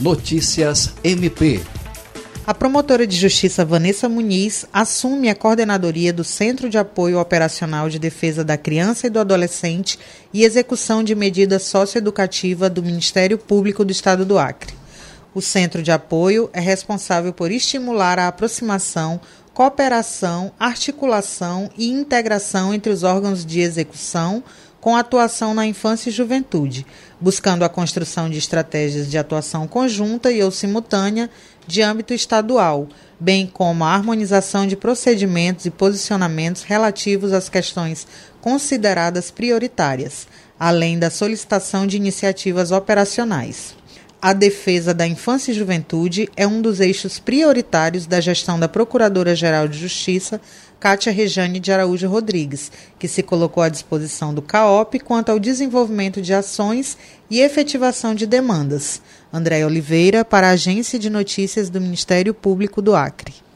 Notícias MP. A promotora de justiça Vanessa Muniz assume a coordenadoria do Centro de Apoio Operacional de Defesa da Criança e do Adolescente e execução de medida socioeducativa do Ministério Público do Estado do Acre. O Centro de Apoio é responsável por estimular a aproximação, cooperação, articulação e integração entre os órgãos de execução, com atuação na infância e juventude, buscando a construção de estratégias de atuação conjunta e ou simultânea de âmbito estadual, bem como a harmonização de procedimentos e posicionamentos relativos às questões consideradas prioritárias, além da solicitação de iniciativas operacionais. A defesa da infância e juventude é um dos eixos prioritários da gestão da Procuradora-Geral de Justiça, Cátia Rejane de Araújo Rodrigues, que se colocou à disposição do CAOP quanto ao desenvolvimento de ações e efetivação de demandas. André Oliveira, para a Agência de Notícias do Ministério Público do Acre.